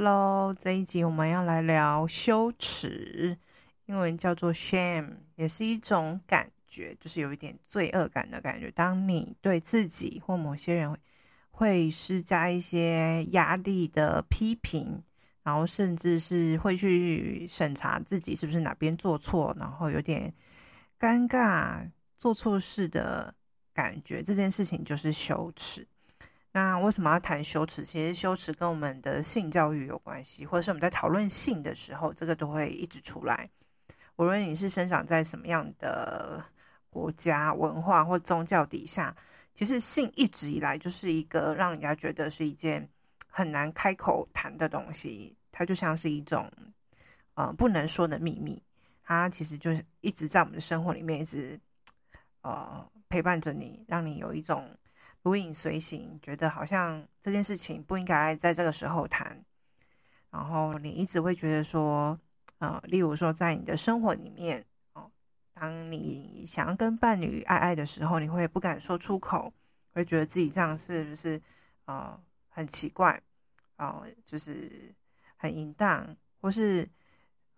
Hello，这一集我们要来聊羞耻，英文叫做 shame，也是一种感觉，就是有一点罪恶感的感觉。当你对自己或某些人会施加一些压力的批评，然后甚至是会去审查自己是不是哪边做错，然后有点尴尬、做错事的感觉，这件事情就是羞耻。那为什么要谈羞耻？其实羞耻跟我们的性教育有关系，或者是我们在讨论性的时候，这个都会一直出来。无论你是生长在什么样的国家、文化或宗教底下，其实性一直以来就是一个让人家觉得是一件很难开口谈的东西。它就像是一种呃不能说的秘密，它其实就是一直在我们的生活里面一直呃陪伴着你，让你有一种。如影随形，觉得好像这件事情不应该在这个时候谈，然后你一直会觉得说，呃，例如说在你的生活里面，哦，当你想要跟伴侣爱爱的时候，你会不敢说出口，会觉得自己这样是不是呃很奇怪，哦、呃，就是很淫荡，或是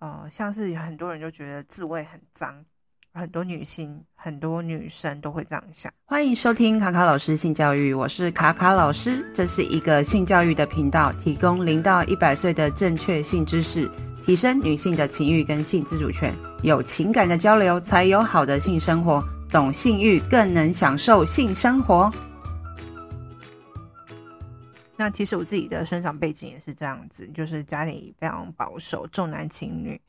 呃像是很多人就觉得自慰很脏。很多女性、很多女生都会这样想。欢迎收听卡卡老师性教育，我是卡卡老师。这是一个性教育的频道，提供零到一百岁的正确性知识，提升女性的情欲跟性自主权。有情感的交流，才有好的性生活。懂性欲，更能享受性生活。那其实我自己的生长背景也是这样子，就是家里非常保守，重男轻女。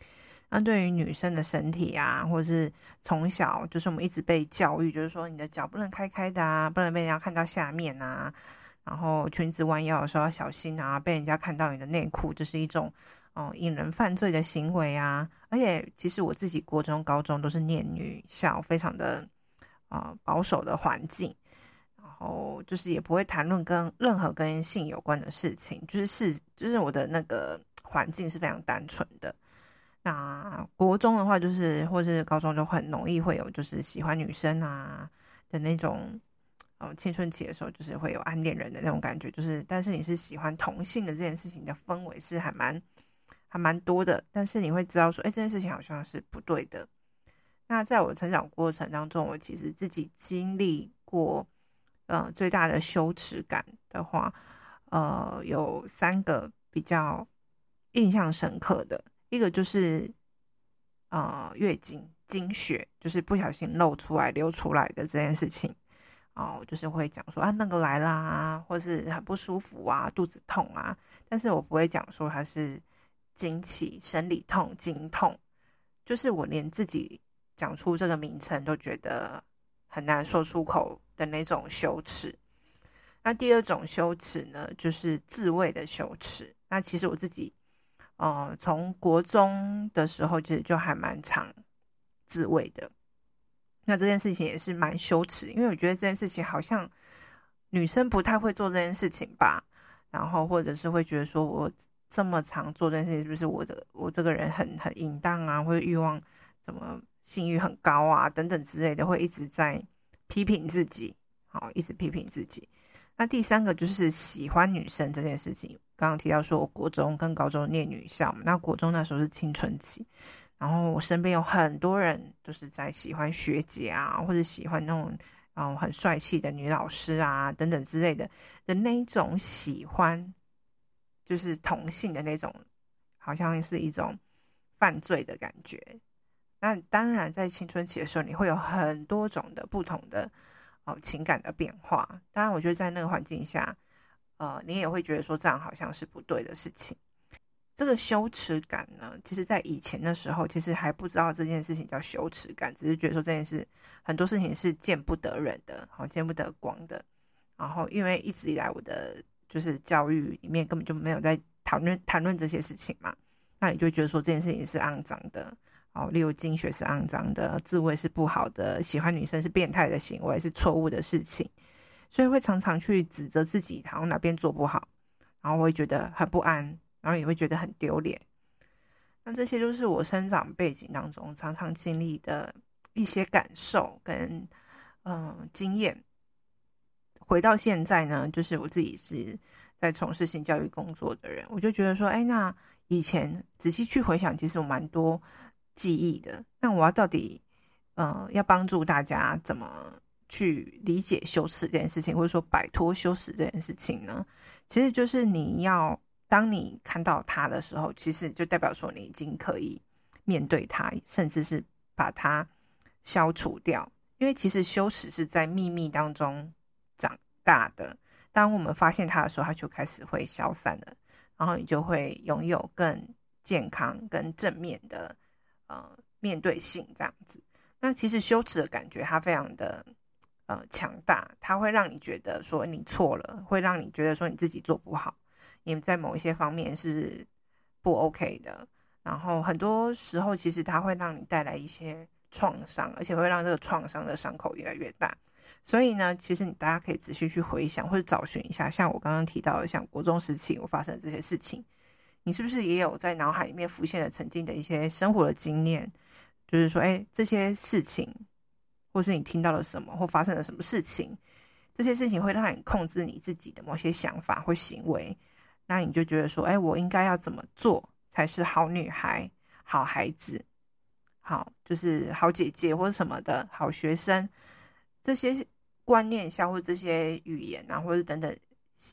那对于女生的身体啊，或者是从小就是我们一直被教育，就是说你的脚不能开开的啊，不能被人家看到下面啊，然后裙子弯腰的时候要小心啊，被人家看到你的内裤就是一种哦引人犯罪的行为啊。而且其实我自己国中、高中都是念女校，非常的啊、保守的环境，然后就是也不会谈论跟任何跟性有关的事情，就是是就是我的那个环境是非常单纯的。那国中的话，就是或是高中，就很容易会有就是喜欢女生啊的那种，呃，青春期的时候就是会有暗恋人的那种感觉，就是但是你是喜欢同性的这件事情的氛围是还蛮还蛮多的，但是你会知道说，哎，这件事情好像是不对的。那在我成长过程当中，我其实自己经历过，呃，最大的羞耻感的话，呃，有三个比较印象深刻的。一个就是，呃，月经经血就是不小心漏出来流出来的这件事情，哦，就是会讲说啊那个来啦，或是很不舒服啊，肚子痛啊，但是我不会讲说它是经期生理痛、经痛，就是我连自己讲出这个名称都觉得很难说出口的那种羞耻。那第二种羞耻呢，就是自慰的羞耻。那其实我自己。呃，从国中的时候其实就还蛮常自慰的，那这件事情也是蛮羞耻，因为我觉得这件事情好像女生不太会做这件事情吧，然后或者是会觉得说我这么常做这件事情，是不是我的我这个人很很淫荡啊，或者欲望怎么性欲很高啊等等之类的，会一直在批评自己，好，一直批评自己。那第三个就是喜欢女生这件事情。刚刚提到说，我国中跟高中念女校，那国中那时候是青春期，然后我身边有很多人都是在喜欢学姐啊，或者喜欢那种嗯很帅气的女老师啊等等之类的的那一种喜欢，就是同性的那种，好像是一种犯罪的感觉。那当然，在青春期的时候，你会有很多种的不同的。哦，情感的变化。当然，我觉得在那个环境下，呃，你也会觉得说这样好像是不对的事情。这个羞耻感呢，其实，在以前的时候，其实还不知道这件事情叫羞耻感，只是觉得说这件事很多事情是见不得人的，好见不得光的。然后，因为一直以来我的就是教育里面根本就没有在讨论谈论这些事情嘛，那你就觉得说这件事情是肮脏的。哦，例如经血是肮脏的，自慰是不好的，喜欢女生是变态的行为，是错误的事情，所以会常常去指责自己，然后哪边做不好，然后会觉得很不安，然后也会觉得很丢脸。那这些都是我生长背景当中常常经历的一些感受跟嗯经验。回到现在呢，就是我自己是在从事性教育工作的人，我就觉得说，哎，那以前仔细去回想，其实有蛮多记忆的。那我要到底，呃，要帮助大家怎么去理解羞耻这件事情，或者说摆脱羞耻这件事情呢？其实就是你要，当你看到它的时候，其实就代表说你已经可以面对它，甚至是把它消除掉。因为其实羞耻是在秘密当中长大的。当我们发现它的时候，它就开始会消散了，然后你就会拥有更健康、更正面的呃面对性这样子。那其实羞耻的感觉它非常的呃强大，它会让你觉得说你错了，会让你觉得说你自己做不好，你在某一些方面是不 OK 的。然后很多时候其实它会让你带来一些。创伤，而且会让这个创伤的伤口越来越大。所以呢，其实你大家可以仔细去回想或者找寻一下，像我刚刚提到的，像国中时期我发生的这些事情，你是不是也有在脑海里面浮现了曾经的一些生活的经验？就是说，哎，这些事情，或是你听到了什么，或发生了什么事情，这些事情会让你控制你自己的某些想法或行为，那你就觉得说，哎，我应该要怎么做才是好女孩、好孩子？好，就是好姐姐或者什么的好学生，这些观念下或这些语言啊，或者等等，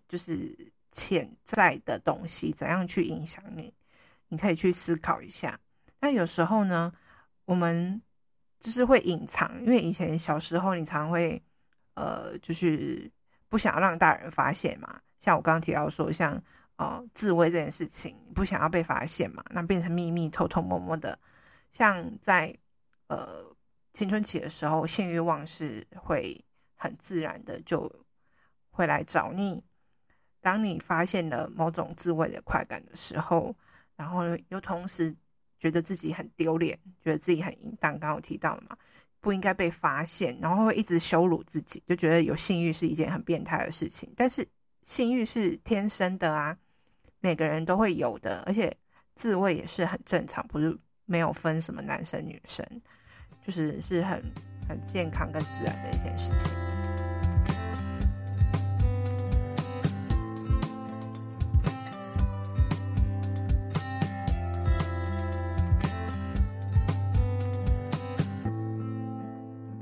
就是潜在的东西，怎样去影响你？你可以去思考一下。那有时候呢，我们就是会隐藏，因为以前小时候你常会呃，就是不想要让大人发现嘛。像我刚刚提到说，像呃自慰这件事情，不想要被发现嘛，那变成秘密，偷偷摸摸的。像在呃青春期的时候，性欲望是会很自然的就会来找你。当你发现了某种自慰的快感的时候，然后又同时觉得自己很丢脸，觉得自己很淫荡，刚刚我提到了嘛，不应该被发现，然后会一直羞辱自己，就觉得有性欲是一件很变态的事情。但是性欲是天生的啊，每个人都会有的，而且自慰也是很正常，不是？没有分什么男生女生，就是是很很健康跟自然的一件事情。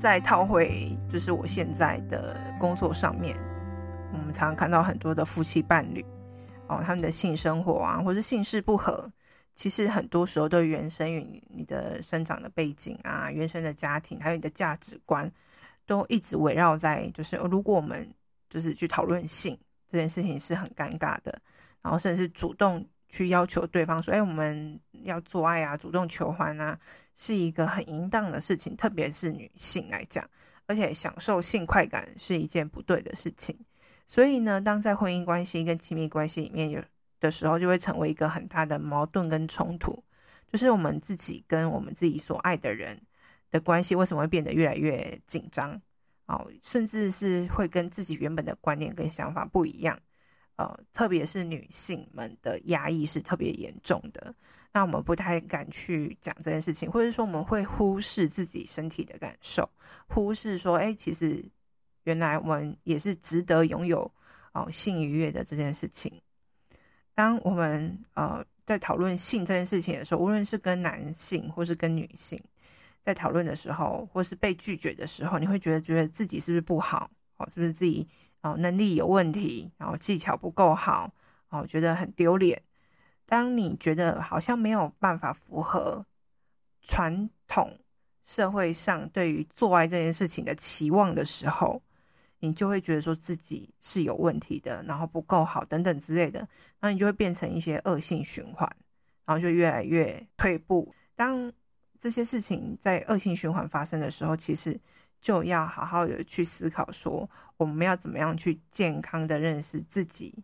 再套回，就是我现在的工作上面，我们常常看到很多的夫妻伴侣，哦，他们的性生活啊，或是性事不合。其实很多时候都原生于你的生长的背景啊，原生的家庭，还有你的价值观，都一直围绕在就是，如果我们就是去讨论性这件事情是很尴尬的，然后甚至主动去要求对方说，哎，我们要做爱啊，主动求欢啊，是一个很淫荡的事情，特别是女性来讲，而且享受性快感是一件不对的事情。所以呢，当在婚姻关系跟亲密关系里面有。的时候就会成为一个很大的矛盾跟冲突，就是我们自己跟我们自己所爱的人的关系为什么会变得越来越紧张？哦，甚至是会跟自己原本的观念跟想法不一样，呃，特别是女性们的压抑是特别严重的。那我们不太敢去讲这件事情，或者说我们会忽视自己身体的感受，忽视说，哎，其实原来我们也是值得拥有哦性愉悦的这件事情。当我们呃在讨论性这件事情的时候，无论是跟男性或是跟女性在讨论的时候，或是被拒绝的时候，你会觉得觉得自己是不是不好？哦，是不是自己哦能力有问题？然后技巧不够好？哦，觉得很丢脸。当你觉得好像没有办法符合传统社会上对于做爱这件事情的期望的时候，你就会觉得说自己是有问题的，然后不够好等等之类的，那你就会变成一些恶性循环，然后就越来越退步。当这些事情在恶性循环发生的时候，其实就要好好的去思考说，我们要怎么样去健康的认识自己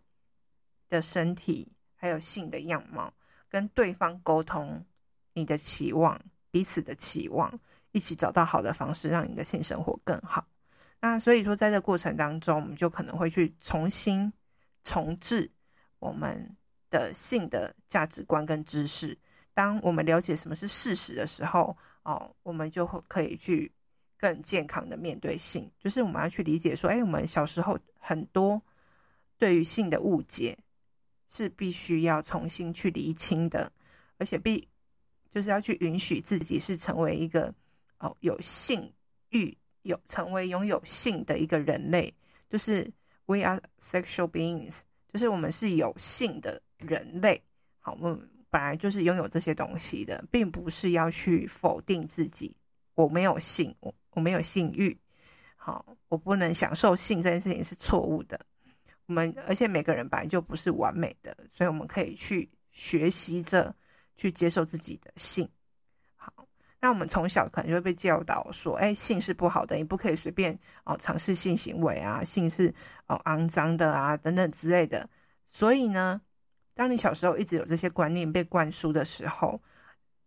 的身体，还有性的样貌，跟对方沟通你的期望，彼此的期望，一起找到好的方式，让你的性生活更好。那所以说，在这过程当中，我们就可能会去重新重置我们的性的价值观跟知识。当我们了解什么是事实的时候，哦，我们就会可以去更健康的面对性。就是我们要去理解说，哎，我们小时候很多对于性的误解是必须要重新去厘清的，而且必就是要去允许自己是成为一个哦有性欲、有成为拥有性的一个人类，就是 we are sexual beings，就是我们是有性的人类。好，我们本来就是拥有这些东西的，并不是要去否定自己。我没有性，我我没有性欲。好，我不能享受性这件事情是错误的。我们而且每个人本来就不是完美的，所以我们可以去学习着去接受自己的性。好，那我们从小可能就会被教导说，哎，性是不好的，你不可以随便哦尝试性行为啊，性是哦肮脏的啊等等之类的。所以呢，当你小时候一直有这些观念被灌输的时候，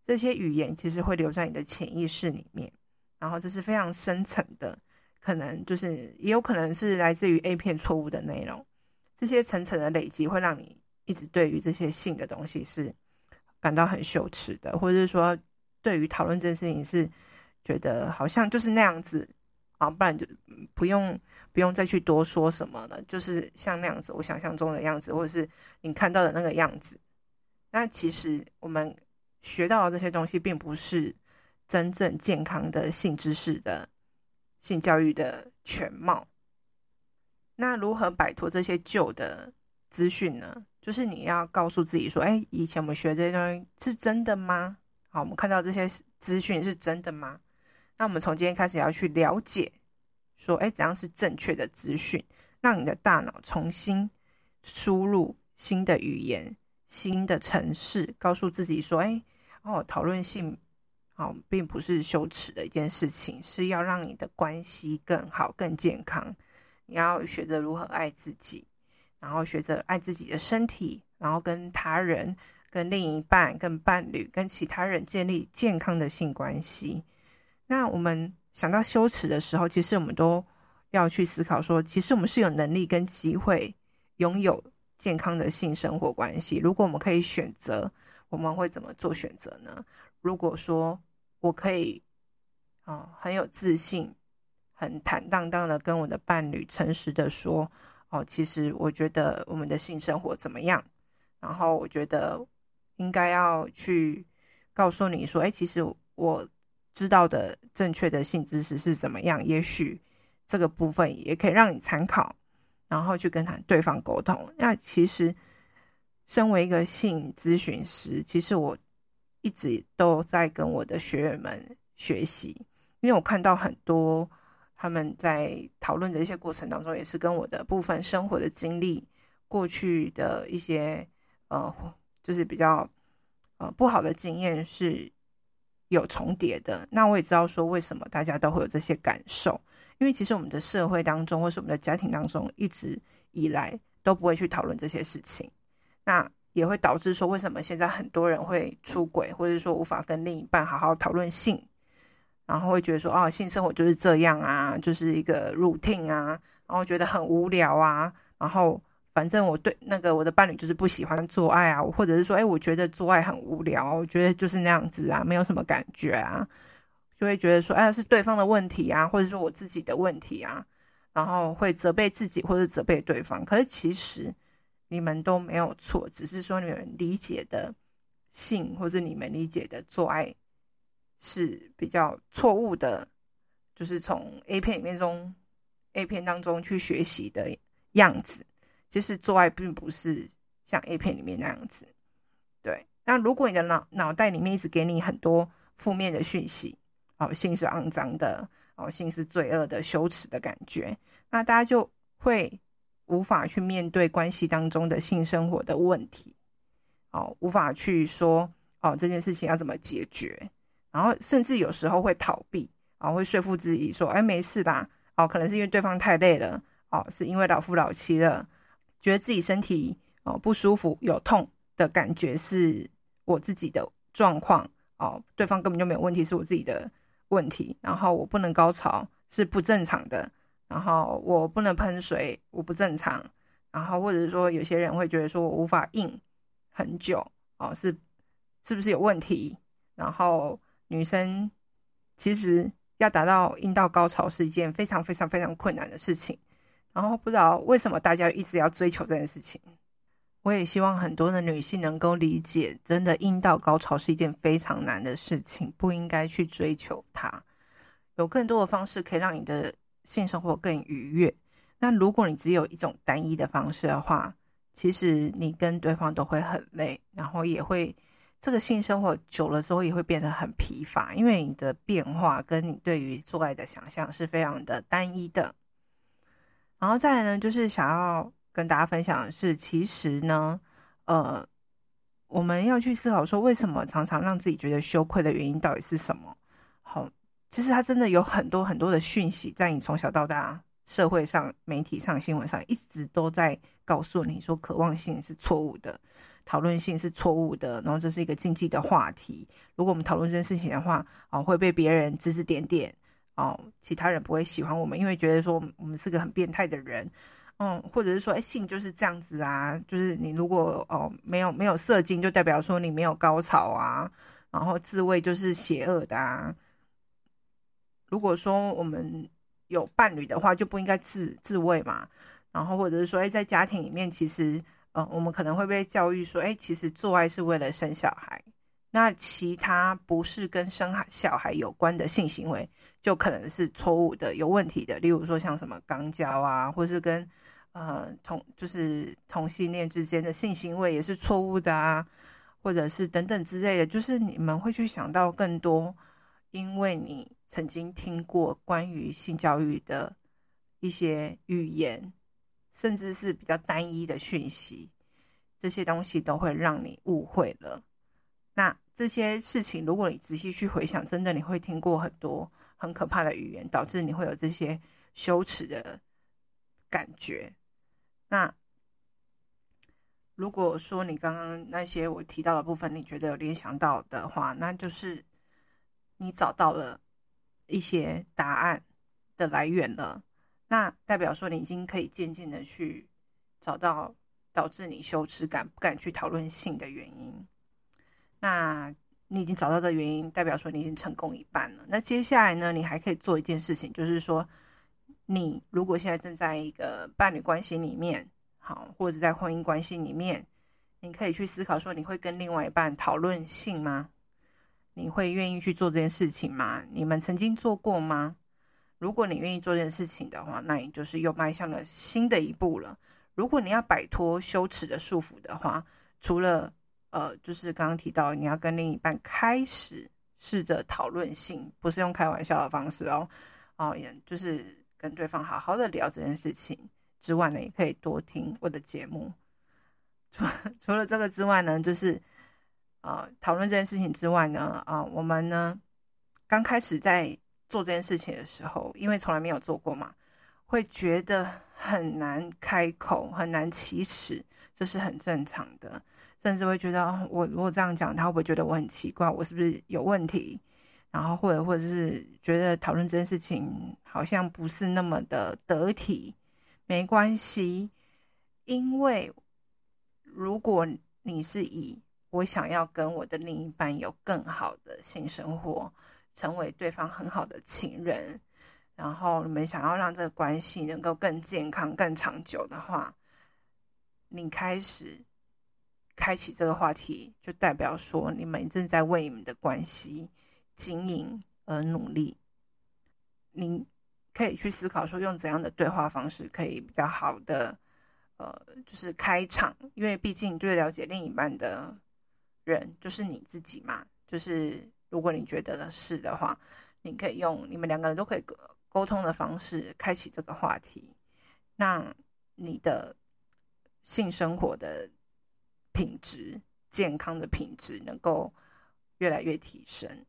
这些语言其实会留在你的潜意识里面，然后这是非常深层的。可能就是，也有可能是来自于 A 片错误的内容，这些层层的累积会让你一直对于这些性的东西是感到很羞耻的，或者是说对于讨论这件事情是觉得好像就是那样子啊，不然就不用不用再去多说什么了，就是像那样子，我想象中的样子，或者是你看到的那个样子。那其实我们学到的这些东西，并不是真正健康的性知识的。性教育的全貌，那如何摆脱这些旧的资讯呢？就是你要告诉自己说：“哎，以前我们学这些东西是真的吗？好，我们看到这些资讯是真的吗？那我们从今天开始要去了解，说：哎，怎样是正确的资讯？让你的大脑重新输入新的语言、新的程式，告诉自己说：哎，哦，讨论性。”好，并不是羞耻的一件事情，是要让你的关系更好、更健康。你要学着如何爱自己，然后学着爱自己的身体，然后跟他人、跟另一半、跟伴侣、跟其他人建立健康的性关系。那我们想到羞耻的时候，其实我们都要去思考说，其实我们是有能力跟机会拥有健康的性生活关系。如果我们可以选择，我们会怎么做选择呢？如果说我可以，哦，很有自信，很坦荡荡的跟我的伴侣诚实的说，哦，其实我觉得我们的性生活怎么样？然后我觉得应该要去告诉你说，哎，其实我知道的正确的性知识是怎么样？也许这个部分也可以让你参考，然后去跟他对方沟通。那其实，身为一个性咨询师，其实我。一直都在跟我的学员们学习，因为我看到很多他们在讨论的一些过程当中，也是跟我的部分生活的经历、过去的一些呃，就是比较呃不好的经验是有重叠的。那我也知道说，为什么大家都会有这些感受，因为其实我们的社会当中，或是我们的家庭当中，一直以来都不会去讨论这些事情。那也会导致说，为什么现在很多人会出轨，或者说无法跟另一半好好讨论性，然后会觉得说，哦，性生活就是这样啊，就是一个 routine 啊，然后觉得很无聊啊，然后反正我对那个我的伴侣就是不喜欢做爱啊，或者是说，哎，我觉得做爱很无聊，我觉得就是那样子啊，没有什么感觉啊，就会觉得说，哎，是对方的问题啊，或者说我自己的问题啊，然后会责备自己或者责备对方，可是其实。你们都没有错，只是说你们理解的性，或者你们理解的做爱是比较错误的，就是从 A 片里面中 A 片当中去学习的样子。其实做爱并不是像 A 片里面那样子。对，那如果你的脑脑袋里面一直给你很多负面的讯息，哦，性是肮脏的，哦，性是罪恶的、羞耻的感觉，那大家就会。无法去面对关系当中的性生活的问题，哦，无法去说哦这件事情要怎么解决，然后甚至有时候会逃避，啊、哦，会说服自己说，哎，没事啦，哦，可能是因为对方太累了，哦，是因为老夫老妻了，觉得自己身体哦不舒服，有痛的感觉是我自己的状况，哦，对方根本就没有问题，是我自己的问题，然后我不能高潮是不正常的。然后我不能喷水，我不正常。然后或者是说，有些人会觉得说我无法硬很久，哦，是是不是有问题？然后女生其实要达到阴道高潮是一件非常非常非常困难的事情。然后不知道为什么大家一直要追求这件事情。我也希望很多的女性能够理解，真的阴道高潮是一件非常难的事情，不应该去追求它。有更多的方式可以让你的性生活更愉悦。那如果你只有一种单一的方式的话，其实你跟对方都会很累，然后也会这个性生活久了之后也会变得很疲乏，因为你的变化跟你对于做爱的想象是非常的单一的。然后再来呢，就是想要跟大家分享的是，其实呢，呃，我们要去思考说，为什么常常让自己觉得羞愧的原因到底是什么？其实它真的有很多很多的讯息，在你从小到大。社会上、媒体上、新闻上一直都在告诉你说，渴望性是错误的，讨论性是错误的，然后这是一个禁忌的话题。如果我们讨论这件事情的话，哦，会被别人指指点点，哦，其他人不会喜欢我们，因为觉得说我们是个很变态的人，嗯，或者是说，性就是这样子啊，就是你如果哦没有没有射精，就代表说你没有高潮啊，然后自慰就是邪恶的啊。如果说我们有伴侣的话，就不应该自自慰嘛。然后或者是说，哎，在家庭里面，其实，呃，我们可能会被教育说，哎，其实做爱是为了生小孩。那其他不是跟生小孩有关的性行为，就可能是错误的、有问题的。例如说，像什么肛交啊，或是跟呃同就是同性恋之间的性行为也是错误的啊，或者是等等之类的。就是你们会去想到更多，因为你。曾经听过关于性教育的一些语言，甚至是比较单一的讯息，这些东西都会让你误会了。那这些事情，如果你仔细去回想，真的你会听过很多很可怕的语言，导致你会有这些羞耻的感觉。那如果说你刚刚那些我提到的部分，你觉得有联想到的话，那就是你找到了。一些答案的来源了，那代表说你已经可以渐渐的去找到导致你羞耻感、不敢去讨论性的原因。那你已经找到这原因，代表说你已经成功一半了。那接下来呢，你还可以做一件事情，就是说，你如果现在正在一个伴侣关系里面，好，或者在婚姻关系里面，你可以去思考说，你会跟另外一半讨论性吗？你会愿意去做这件事情吗？你们曾经做过吗？如果你愿意做这件事情的话，那你就是又迈向了新的一步了。如果你要摆脱羞耻的束缚的话，除了呃，就是刚刚提到你要跟另一半开始试着讨论性，不是用开玩笑的方式哦，哦，也就是跟对方好好的聊这件事情之外呢，也可以多听我的节目。除除了这个之外呢，就是。啊，讨论这件事情之外呢，啊，我们呢刚开始在做这件事情的时候，因为从来没有做过嘛，会觉得很难开口，很难启齿，这是很正常的。甚至会觉得，我如果这样讲，他会不会觉得我很奇怪？我是不是有问题？然后或者或者是觉得讨论这件事情好像不是那么的得体。没关系，因为如果你是以我想要跟我的另一半有更好的性生活，成为对方很好的情人，然后你们想要让这个关系能够更健康、更长久的话，你开始开启这个话题，就代表说你们正在为你们的关系经营而努力。你可以去思考说，用怎样的对话方式可以比较好的，呃，就是开场，因为毕竟最了解另一半的。人就是你自己嘛，就是如果你觉得的是的话，你可以用你们两个人都可以沟通的方式开启这个话题，那你的性生活的品质、健康的品质能够越来越提升。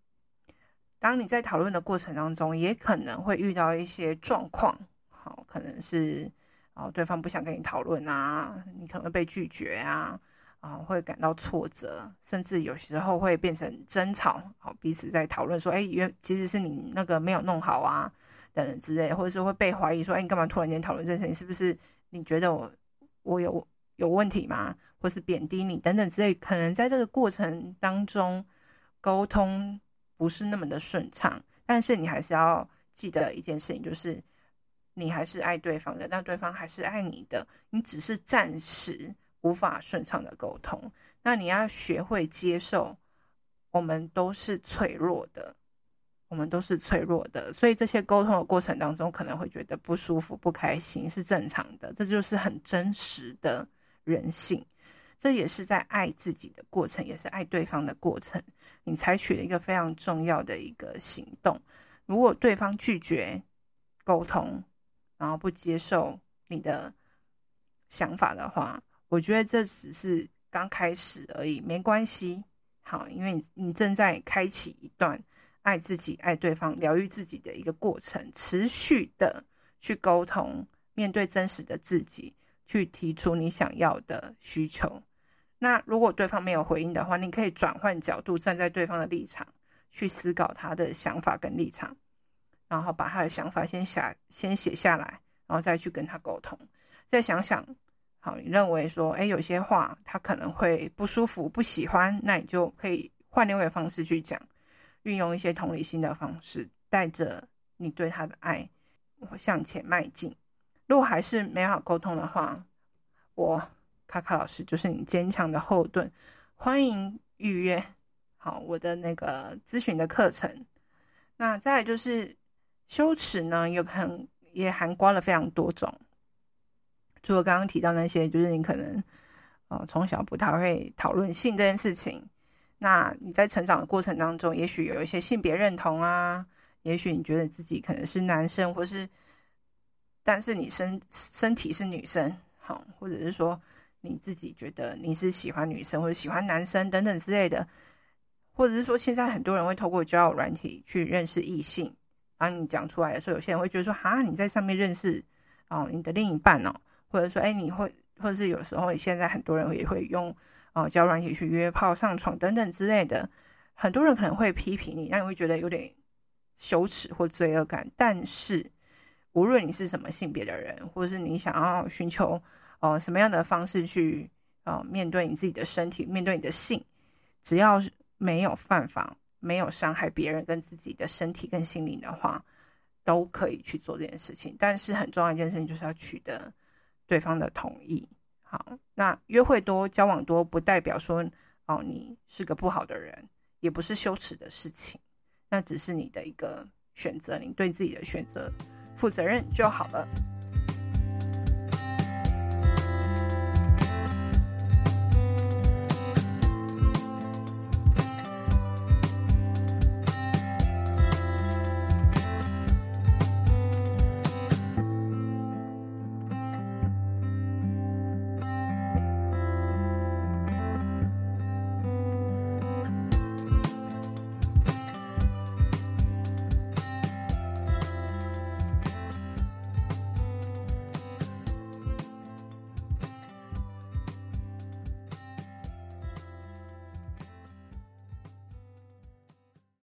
当你在讨论的过程当中，也可能会遇到一些状况，好，可能是哦对方不想跟你讨论啊，你可能会被拒绝啊。啊，会感到挫折，甚至有时候会变成争吵。好，彼此在讨论说：“哎，原其实是你那个没有弄好啊，等等之类，或者是会被怀疑说：‘哎，你干嘛突然间讨论这件事情？是不是你觉得我我有有问题吗？或是贬低你等等之类？’可能在这个过程当中，沟通不是那么的顺畅。但是你还是要记得一件事情，就是你还是爱对方的，但对方还是爱你的，你只是暂时无法顺畅的沟通。那你要学会接受，我们都是脆弱的，我们都是脆弱的，所以这些沟通的过程当中，可能会觉得不舒服、不开心是正常的，这就是很真实的人性。这也是在爱自己的过程，也是爱对方的过程。你采取了一个非常重要的一个行动。如果对方拒绝沟通，然后不接受你的想法的话，我觉得这只是刚开始而已，没关系。好，因为你你正在开启一段爱自己、爱对方、疗愈自己的一个过程，持续的去沟通，面对真实的自己，去提出你想要的需求。那如果对方没有回应的话，你可以转换角度，站在对方的立场去思考他的想法跟立场，然后把他的想法先写先写下来，然后再去跟他沟通。再想想，好，你认为说，哎，有些话他可能会不舒服、不喜欢，那你就可以换另外一个方式去讲，运用一些同理心的方式，带着你对他的爱我向前迈进。如果还是没法沟通的话，我。卡卡老师就是你坚强的后盾，欢迎预约。好，我的那个咨询的课程。那再就是羞耻呢，有可能也涵盖了非常多种。除了刚刚提到那些，就是你可能呃从小不太会讨论性这件事情。那你在成长的过程当中，也许有一些性别认同啊，也许你觉得自己可能是男生，或是但是你身身体是女生，好，或者是说。你自己觉得你是喜欢女生或者喜欢男生等等之类的，或者是说现在很多人会透过交友软体去认识异性，当你讲出来的时候，有些人会觉得说哈，你在上面认识哦你的另一半哦，或者说哎你会，或者是有时候现在很多人也会用哦交软体去约炮上床等等之类的，很多人可能会批评你，让你会觉得有点羞耻或罪恶感。但是无论你是什么性别的人，或者是你想要寻求。哦、呃，什么样的方式去呃面对你自己的身体，面对你的性，只要没有犯法，没有伤害别人跟自己的身体跟心灵的话，都可以去做这件事情。但是很重要一件事情就是要取得对方的同意。好，那约会多、交往多，不代表说哦你是个不好的人，也不是羞耻的事情，那只是你的一个选择，你对自己的选择负责任就好了。